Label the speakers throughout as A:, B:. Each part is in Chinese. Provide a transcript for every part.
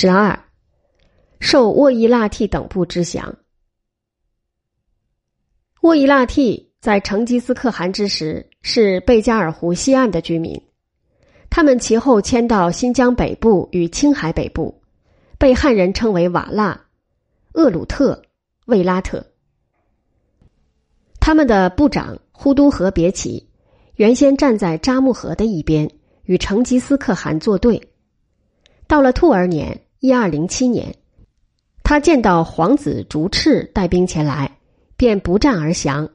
A: 十二，受沃伊腊替等部之降。沃伊腊替在成吉思可汗之时是贝加尔湖西岸的居民，他们其后迁到新疆北部与青海北部，被汉人称为瓦剌、厄鲁特、卫拉特。他们的部长呼都和别起原先站在扎木合的一边，与成吉思可汗作对。到了兔儿年（一二零七年），他见到皇子竹赤带兵前来，便不战而降，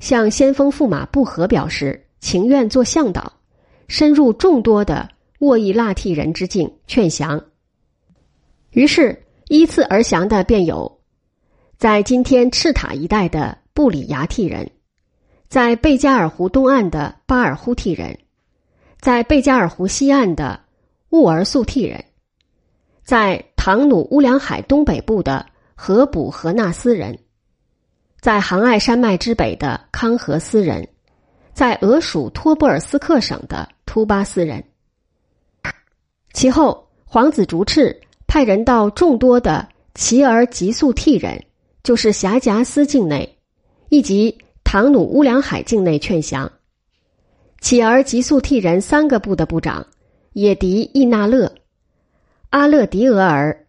A: 向先锋驸马不和表示情愿做向导，深入众多的沃伊腊替人之境劝降。于是依次而降的便有，在今天赤塔一带的布里牙替人，在贝加尔湖东岸的巴尔忽替人，在贝加尔湖西岸的兀儿素替人。在唐努乌梁海东北部的河卜和纳斯人，在杭爱山脉之北的康和斯人，在俄属托布尔斯克省的突巴斯人。其后，皇子竹赤派人到众多的齐儿吉速替人，就是辖夹斯境内，以及唐努乌梁海境内劝降。乞儿吉速替人三个部的部长也迪易纳勒。阿勒迪俄尔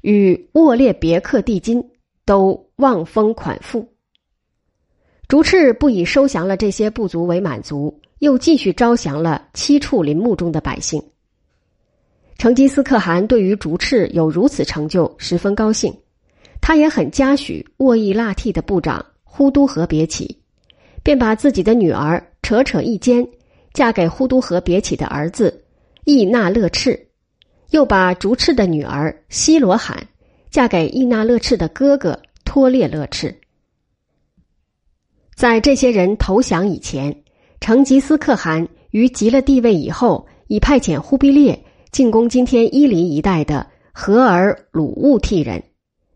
A: 与沃列别克蒂金都望风款附。竹赤不以收降了这些部族为满足，又继续招降了七处林木中的百姓。成吉思可汗对于竹赤有如此成就十分高兴，他也很嘉许沃伊腊替的部长呼都河别起，便把自己的女儿扯扯一坚嫁给呼都河别起的儿子易那勒赤。又把竹赤的女儿西罗罕嫁给伊那勒赤的哥哥托列勒赤。在这些人投降以前，成吉思可汗于即了帝位以后，已派遣忽必烈进攻今天伊犁一带的和尔鲁兀替人，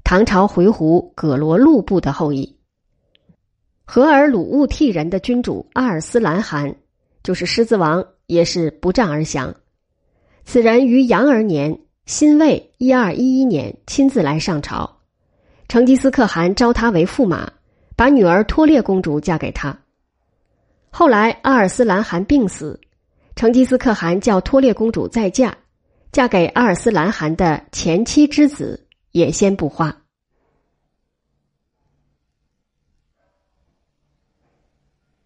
A: 唐朝回鹘葛罗禄部的后裔。和尔鲁兀替人的君主阿尔斯兰汗，就是狮子王，也是不战而降。此人于阳儿年辛未一二一一年亲自来上朝，成吉思可汗招他为驸马，把女儿托列公主嫁给他。后来阿尔斯兰汗病死，成吉思可汗叫托列公主再嫁，嫁给阿尔斯兰汗的前妻之子也先不花。